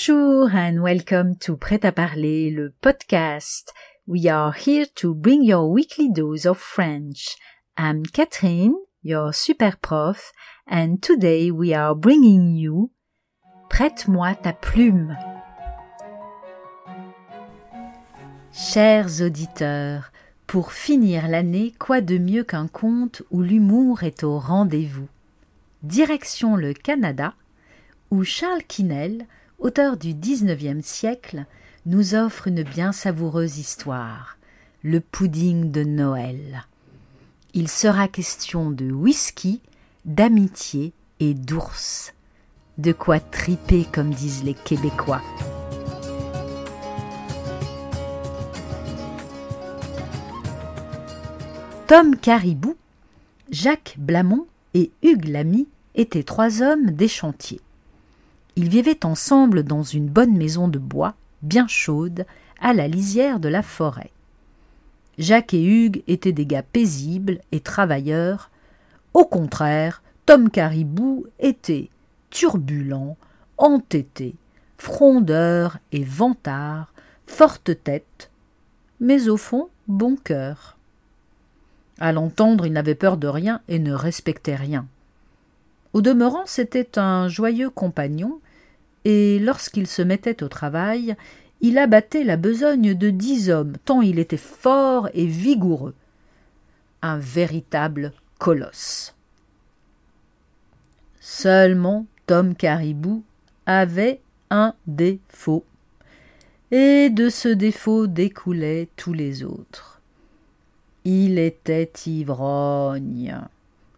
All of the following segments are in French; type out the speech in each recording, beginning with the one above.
Bonjour and welcome to Prêt à parler, le podcast. We are here to bring your weekly dose of French. I'm Catherine, your super prof, and today we are bringing you Prête-moi ta plume. Chers auditeurs, pour finir l'année, quoi de mieux qu'un conte où l'humour est au rendez-vous? Direction le Canada, où Charles Quesnel, auteur du XIXe siècle, nous offre une bien savoureuse histoire, le pudding de Noël. Il sera question de whisky, d'amitié et d'ours. De quoi triper, comme disent les Québécois. Tom Caribou, Jacques Blamont et Hugues Lamy étaient trois hommes des chantiers. Ils vivaient ensemble dans une bonne maison de bois, bien chaude, à la lisière de la forêt. Jacques et Hugues étaient des gars paisibles et travailleurs. Au contraire, Tom Caribou était turbulent, entêté, frondeur et vantard, forte tête, mais au fond bon cœur. À l'entendre, il n'avait peur de rien et ne respectait rien. Au demeurant, c'était un joyeux compagnon, et lorsqu'il se mettait au travail, il abattait la besogne de dix hommes, tant il était fort et vigoureux. Un véritable colosse. Seulement Tom Caribou avait un défaut, et de ce défaut découlaient tous les autres. Il était ivrogne.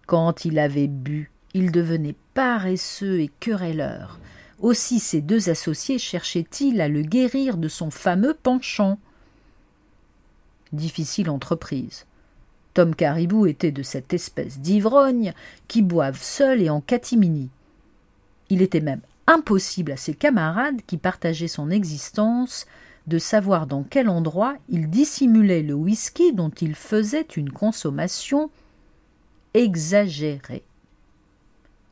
Quand il avait bu, il devenait paresseux et querelleur. Aussi ses deux associés cherchaient-ils à le guérir de son fameux penchant. Difficile entreprise. Tom Caribou était de cette espèce d'ivrognes qui boivent seuls et en catimini. Il était même impossible à ses camarades qui partageaient son existence de savoir dans quel endroit il dissimulait le whisky dont il faisait une consommation exagérée.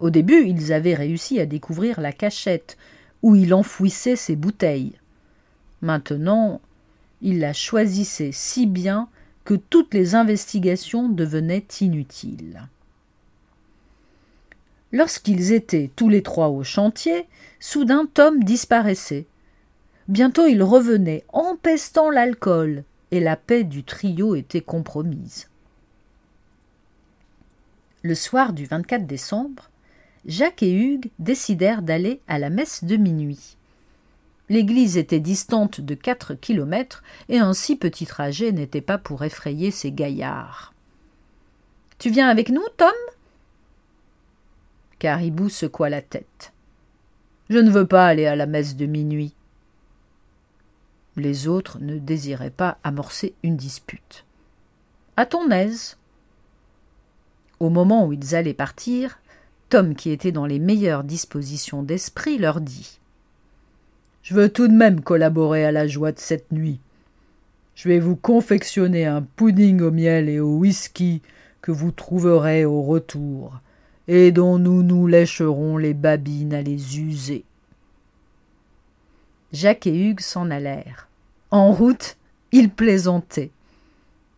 Au début, ils avaient réussi à découvrir la cachette où il enfouissait ses bouteilles. Maintenant, il la choisissait si bien que toutes les investigations devenaient inutiles. Lorsqu'ils étaient tous les trois au chantier, soudain Tom disparaissait. Bientôt il revenait, empestant l'alcool, et la paix du trio était compromise. Le soir du 24 décembre, Jacques et Hugues décidèrent d'aller à la messe de minuit. L'église était distante de quatre kilomètres, et un si petit trajet n'était pas pour effrayer ces gaillards. Tu viens avec nous, Tom? Caribou secoua la tête. Je ne veux pas aller à la messe de minuit. Les autres ne désiraient pas amorcer une dispute. À ton aise. Au moment où ils allaient partir, Tom, qui était dans les meilleures dispositions d'esprit, leur dit Je veux tout de même collaborer à la joie de cette nuit. Je vais vous confectionner un pudding au miel et au whisky que vous trouverez au retour, et dont nous nous lécherons les babines à les user. Jacques et Hugues s'en allèrent. En route, ils plaisantaient.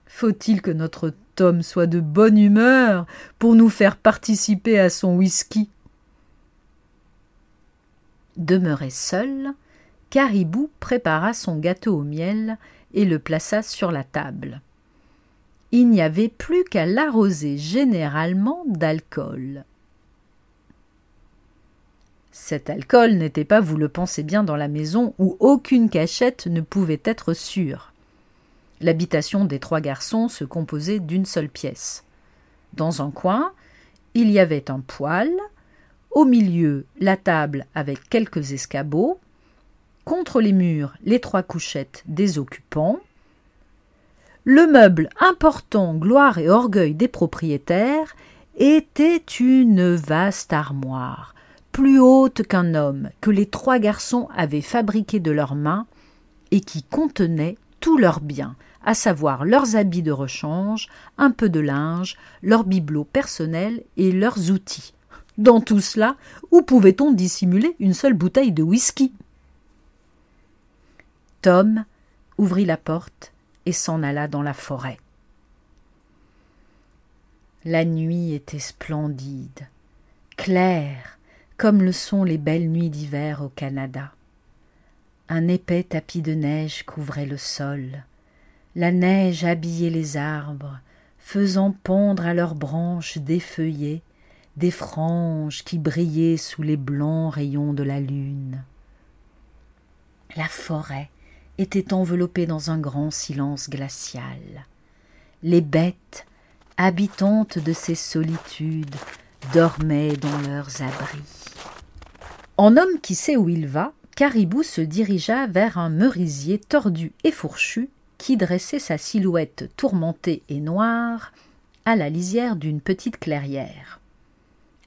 Faut-il que notre Tom soit de bonne humeur pour nous faire participer à son whisky. Demeuré seul, Caribou prépara son gâteau au miel et le plaça sur la table. Il n'y avait plus qu'à l'arroser généralement d'alcool. Cet alcool n'était pas, vous le pensez bien, dans la maison où aucune cachette ne pouvait être sûre. L'habitation des trois garçons se composait d'une seule pièce. Dans un coin, il y avait un poêle, au milieu la table avec quelques escabeaux, contre les murs les trois couchettes des occupants, le meuble important, gloire et orgueil des propriétaires, était une vaste armoire, plus haute qu'un homme, que les trois garçons avaient fabriquée de leurs mains et qui contenait tous leurs biens, à savoir leurs habits de rechange, un peu de linge, leurs bibelots personnels et leurs outils. Dans tout cela, où pouvait-on dissimuler une seule bouteille de whisky? Tom ouvrit la porte et s'en alla dans la forêt. La nuit était splendide, claire, comme le sont les belles nuits d'hiver au Canada. Un épais tapis de neige couvrait le sol. La neige habillait les arbres, faisant pendre à leurs branches défeuillées des franges qui brillaient sous les blancs rayons de la lune. La forêt était enveloppée dans un grand silence glacial. Les bêtes, habitantes de ces solitudes, dormaient dans leurs abris. En homme qui sait où il va, Caribou se dirigea vers un merisier tordu et fourchu qui dressait sa silhouette tourmentée et noire à la lisière d'une petite clairière.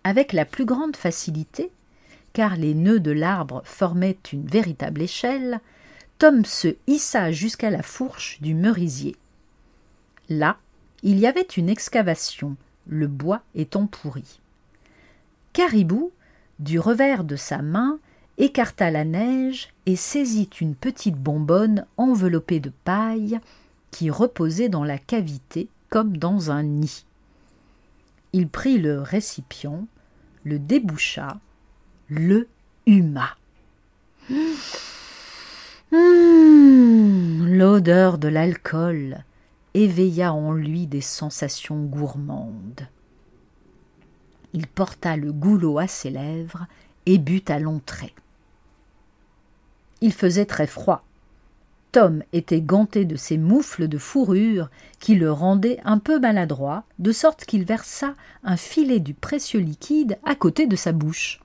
Avec la plus grande facilité, car les nœuds de l'arbre formaient une véritable échelle, Tom se hissa jusqu'à la fourche du merisier. Là, il y avait une excavation, le bois étant pourri. Caribou, du revers de sa main, écarta la neige et saisit une petite bonbonne enveloppée de paille qui reposait dans la cavité comme dans un nid. Il prit le récipient, le déboucha, le huma. Hum, l'odeur de l'alcool éveilla en lui des sensations gourmandes. Il porta le goulot à ses lèvres et but à traits. Il faisait très froid. Tom était ganté de ses moufles de fourrure qui le rendaient un peu maladroit, de sorte qu'il versa un filet du précieux liquide à côté de sa bouche.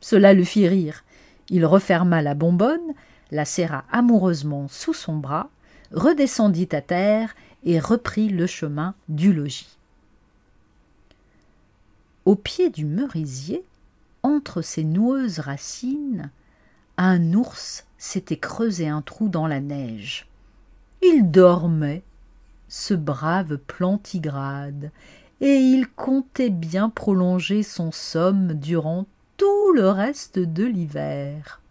Cela le fit rire. Il referma la bonbonne, la serra amoureusement sous son bras, redescendit à terre et reprit le chemin du logis. Au pied du merisier, entre ses noueuses racines, un ours s'était creusé un trou dans la neige. Il dormait, ce brave plantigrade, et il comptait bien prolonger son somme durant tout le reste de l'hiver.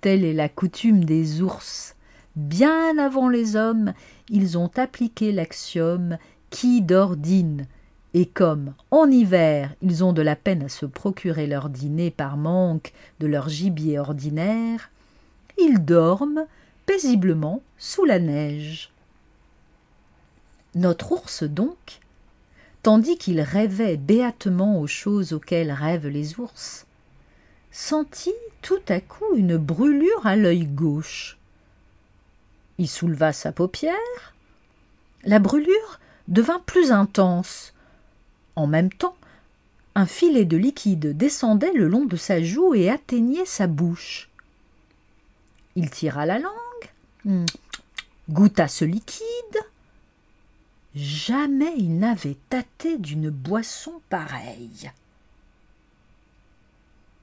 Telle est la coutume des ours. Bien avant les hommes, ils ont appliqué l'axiome qui d'ordine et comme, en hiver, ils ont de la peine à se procurer leur dîner par manque de leur gibier ordinaire, ils dorment paisiblement sous la neige. Notre ours, donc, tandis qu'il rêvait béatement aux choses auxquelles rêvent les ours, sentit tout à coup une brûlure à l'œil gauche. Il souleva sa paupière. La brûlure devint plus intense, en même temps, un filet de liquide descendait le long de sa joue et atteignait sa bouche. Il tira la langue, hmm, goûta ce liquide. Jamais il n'avait tâté d'une boisson pareille.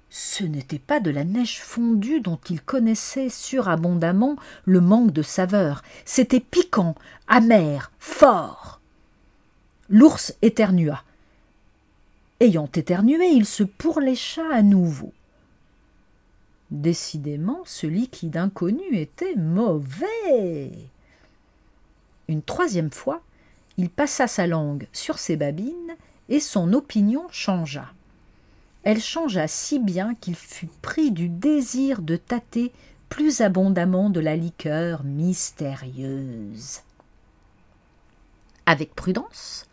Ce n'était pas de la neige fondue dont il connaissait surabondamment le manque de saveur, c'était piquant, amer, fort. L'ours éternua. Ayant éternué, il se pourlécha à nouveau. Décidément, ce liquide inconnu était mauvais. Une troisième fois, il passa sa langue sur ses babines et son opinion changea. Elle changea si bien qu'il fut pris du désir de tâter plus abondamment de la liqueur mystérieuse. Avec prudence,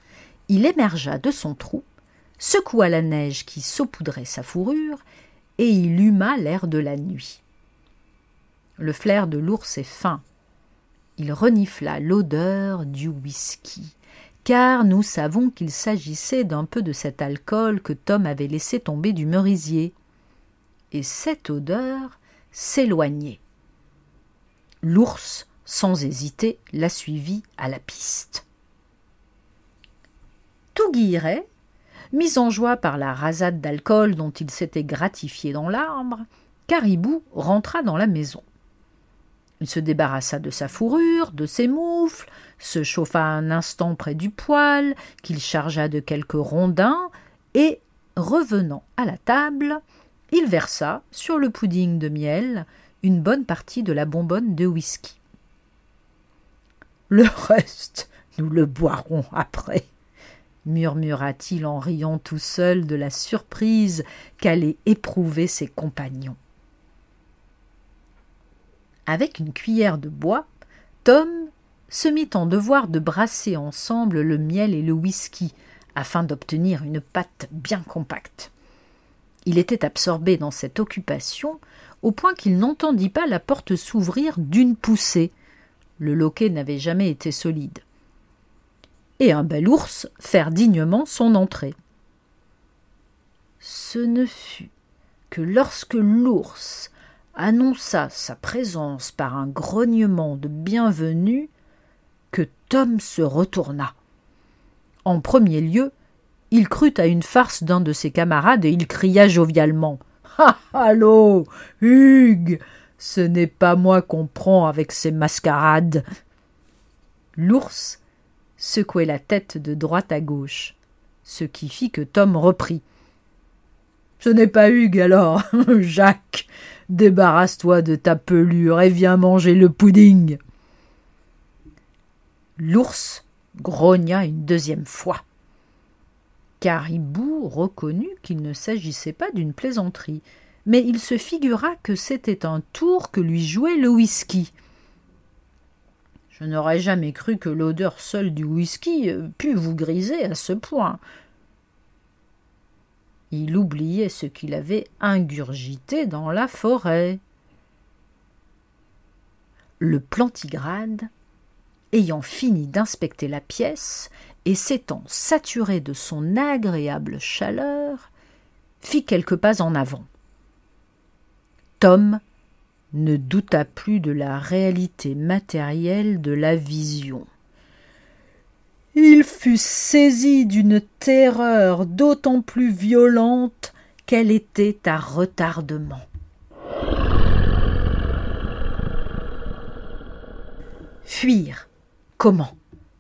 il émergea de son trou secoua la neige qui saupoudrait sa fourrure, et il huma l'air de la nuit. Le flair de l'ours est fin. Il renifla l'odeur du whisky, car nous savons qu'il s'agissait d'un peu de cet alcool que Tom avait laissé tomber du merisier. Et cette odeur s'éloignait. L'ours, sans hésiter, la suivit à la piste. Tout guillerait Mis en joie par la rasade d'alcool dont il s'était gratifié dans l'arbre, Caribou rentra dans la maison. Il se débarrassa de sa fourrure, de ses moufles, se chauffa un instant près du poêle, qu'il chargea de quelques rondins, et, revenant à la table, il versa sur le pudding de miel une bonne partie de la bonbonne de whisky. Le reste, nous le boirons après, murmura-t-il en riant tout seul de la surprise qu'allaient éprouver ses compagnons. Avec une cuillère de bois, Tom se mit en devoir de brasser ensemble le miel et le whisky afin d'obtenir une pâte bien compacte. Il était absorbé dans cette occupation au point qu'il n'entendit pas la porte s'ouvrir d'une poussée. Le loquet n'avait jamais été solide. Et un bel ours faire dignement son entrée. Ce ne fut que lorsque l'ours annonça sa présence par un grognement de bienvenue que Tom se retourna. En premier lieu, il crut à une farce d'un de ses camarades et il cria jovialement. Ah. Allô. Hugues. Ce n'est pas moi qu'on prend avec ces mascarades. L'ours secouait la tête de droite à gauche, ce qui fit que Tom reprit. Ce n'est pas Hugues alors, Jacques. Débarrasse-toi de ta pelure et viens manger le pudding. L'ours grogna une deuxième fois. Caribou reconnut qu'il ne s'agissait pas d'une plaisanterie, mais il se figura que c'était un tour que lui jouait le whisky. Je n'aurais jamais cru que l'odeur seule du whisky pût vous griser à ce point, il oubliait ce qu'il avait ingurgité dans la forêt. Le plantigrade, ayant fini d'inspecter la pièce et s'étant saturé de son agréable chaleur, fit quelques pas en avant. Tom ne douta plus de la réalité matérielle de la vision. Il fut saisi d'une terreur d'autant plus violente qu'elle était à retardement. Fuir. Comment?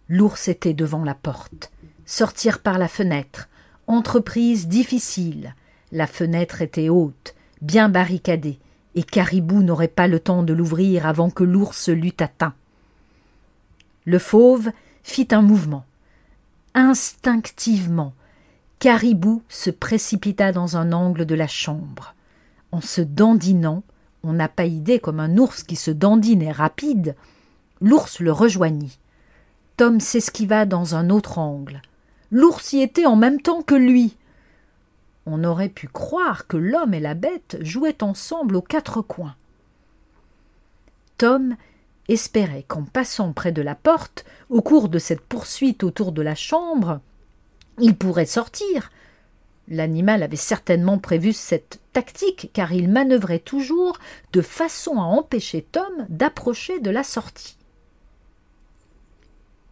L'ours était devant la porte. Sortir par la fenêtre. Entreprise difficile. La fenêtre était haute, bien barricadée, et Caribou n'aurait pas le temps de l'ouvrir avant que l'ours l'eût atteint. Le fauve fit un mouvement. Instinctivement, Caribou se précipita dans un angle de la chambre. En se dandinant, on n'a pas idée comme un ours qui se dandine est rapide, l'ours le rejoignit. Tom s'esquiva dans un autre angle. L'ours y était en même temps que lui. On aurait pu croire que l'homme et la bête jouaient ensemble aux quatre coins. Tom espérait qu'en passant près de la porte, au cours de cette poursuite autour de la chambre, il pourrait sortir. L'animal avait certainement prévu cette tactique, car il manœuvrait toujours de façon à empêcher Tom d'approcher de la sortie.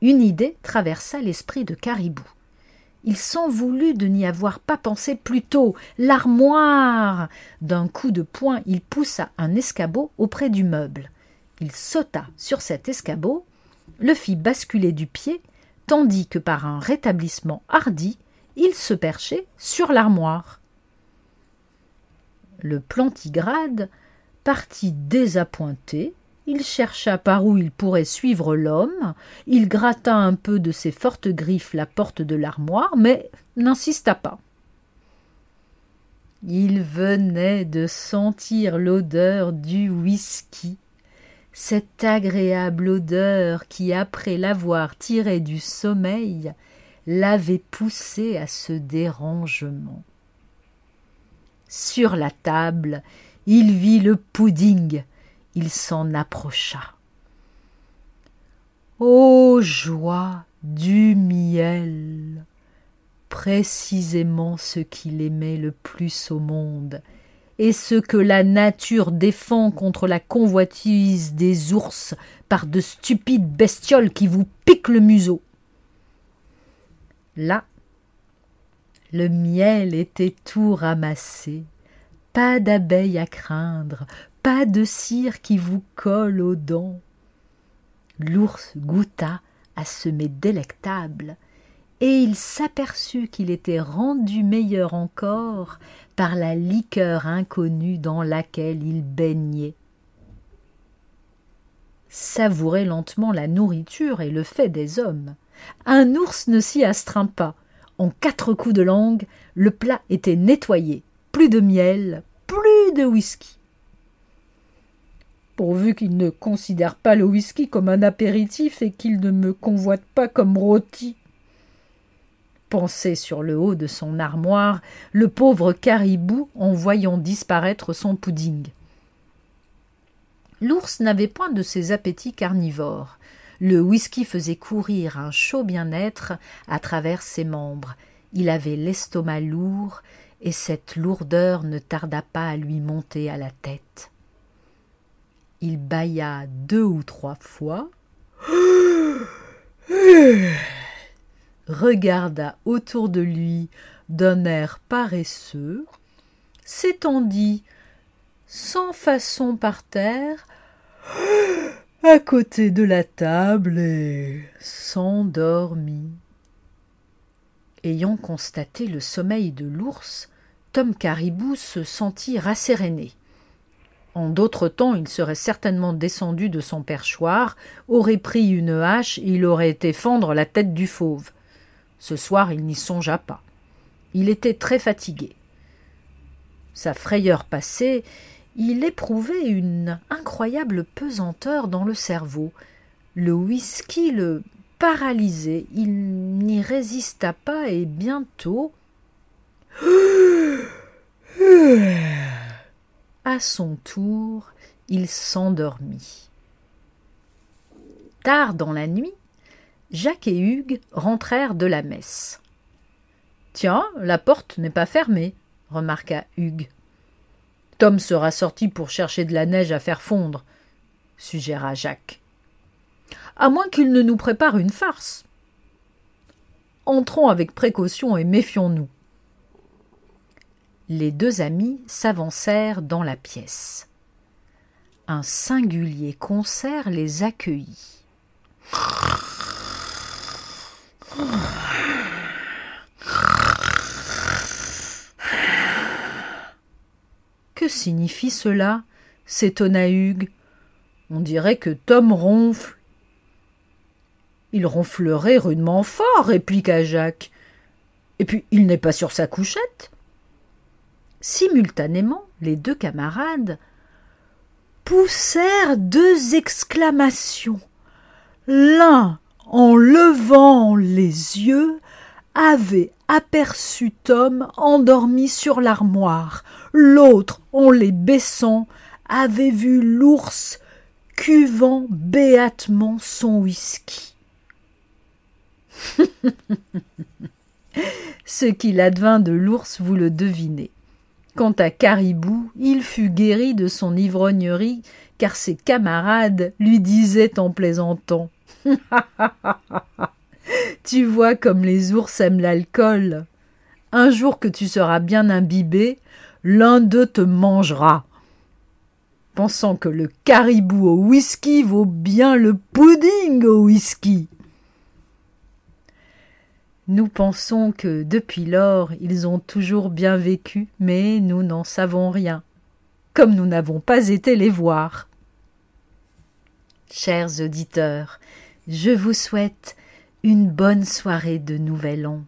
Une idée traversa l'esprit de Caribou. Il s'en voulut de n'y avoir pas pensé plus tôt. L'armoire. D'un coup de poing, il poussa un escabeau auprès du meuble. Il sauta sur cet escabeau, le fit basculer du pied, tandis que par un rétablissement hardi, il se perchait sur l'armoire. Le plantigrade partit désappointé, il chercha par où il pourrait suivre l'homme, il gratta un peu de ses fortes griffes la porte de l'armoire, mais n'insista pas. Il venait de sentir l'odeur du whisky cette agréable odeur qui, après l'avoir tiré du sommeil, l'avait poussé à ce dérangement. Sur la table, il vit le pudding, il s'en approcha. Ô joie du miel précisément ce qu'il aimait le plus au monde, et ce que la nature défend contre la convoitise des ours par de stupides bestioles qui vous piquent le museau. Là, le miel était tout ramassé, pas d'abeilles à craindre, pas de cire qui vous colle aux dents. L'ours goûta à ce mets délectable, et il s'aperçut qu'il était rendu meilleur encore par la liqueur inconnue dans laquelle il baignait. savourait lentement la nourriture et le fait des hommes. Un ours ne s'y astreint pas. En quatre coups de langue, le plat était nettoyé. Plus de miel, plus de whisky. Pourvu qu'il ne considère pas le whisky comme un apéritif et qu'il ne me convoite pas comme rôti. Pensait sur le haut de son armoire le pauvre caribou en voyant disparaître son pudding. L'ours n'avait point de ces appétits carnivores. Le whisky faisait courir un chaud bien-être à travers ses membres. Il avait l'estomac lourd, et cette lourdeur ne tarda pas à lui monter à la tête. Il bâilla deux ou trois fois, regarda autour de lui d'un air paresseux, s'étendit sans façon par terre, à côté de la table et s'endormit. Ayant constaté le sommeil de l'ours, Tom Caribou se sentit rasséréné. En d'autres temps, il serait certainement descendu de son perchoir, aurait pris une hache et il aurait été fendre la tête du fauve. Ce soir, il n'y songea pas. Il était très fatigué. Sa frayeur passée, il éprouvait une incroyable pesanteur dans le cerveau. Le whisky le paralysait. Il n'y résista pas et bientôt. À son tour, il s'endormit. Tard dans la nuit, Jacques et Hugues rentrèrent de la messe. Tiens, la porte n'est pas fermée, remarqua Hugues. Tom sera sorti pour chercher de la neige à faire fondre, suggéra Jacques. À moins qu'il ne nous prépare une farce. Entrons avec précaution et méfions-nous. Les deux amis s'avancèrent dans la pièce. Un singulier concert les accueillit. Que signifie cela? s'étonna Hugues. On dirait que Tom ronfle. Il ronflerait rudement fort, répliqua Jacques. Et puis il n'est pas sur sa couchette? Simultanément, les deux camarades poussèrent deux exclamations. L'un, en levant les yeux, avait aperçu Tom endormi sur l'armoire. L'autre, en les baissant, avait vu l'ours cuvant béatement son whisky. Ce qu'il advint de l'ours, vous le devinez. Quant à Caribou, il fut guéri de son ivrognerie, car ses camarades lui disaient en plaisantant. tu vois comme les ours aiment l'alcool. Un jour que tu seras bien imbibé, l'un d'eux te mangera. Pensant que le caribou au whisky vaut bien le pudding au whisky. Nous pensons que depuis lors ils ont toujours bien vécu, mais nous n'en savons rien, comme nous n'avons pas été les voir. Chers auditeurs, je vous souhaite une bonne soirée de Nouvel An,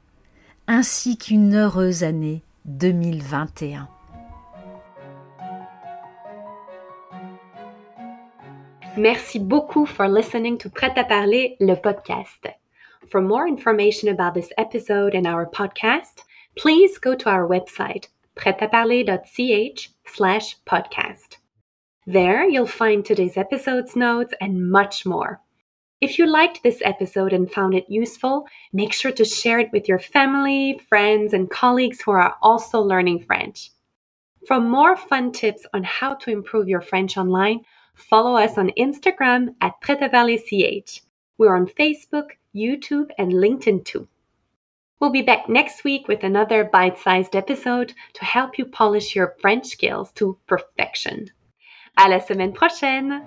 ainsi qu'une heureuse année 2021. Merci beaucoup for listening to Prêt à parler, le podcast. For more information about this episode and our podcast, please go to our website, pretaparler.ch slash podcast. There you'll find today's episode's notes and much more. If you liked this episode and found it useful, make sure to share it with your family, friends, and colleagues who are also learning French. For more fun tips on how to improve your French online, follow us on Instagram at PretaParlerCH. We're on Facebook, YouTube, and LinkedIn too. We'll be back next week with another bite sized episode to help you polish your French skills to perfection. À la semaine prochaine!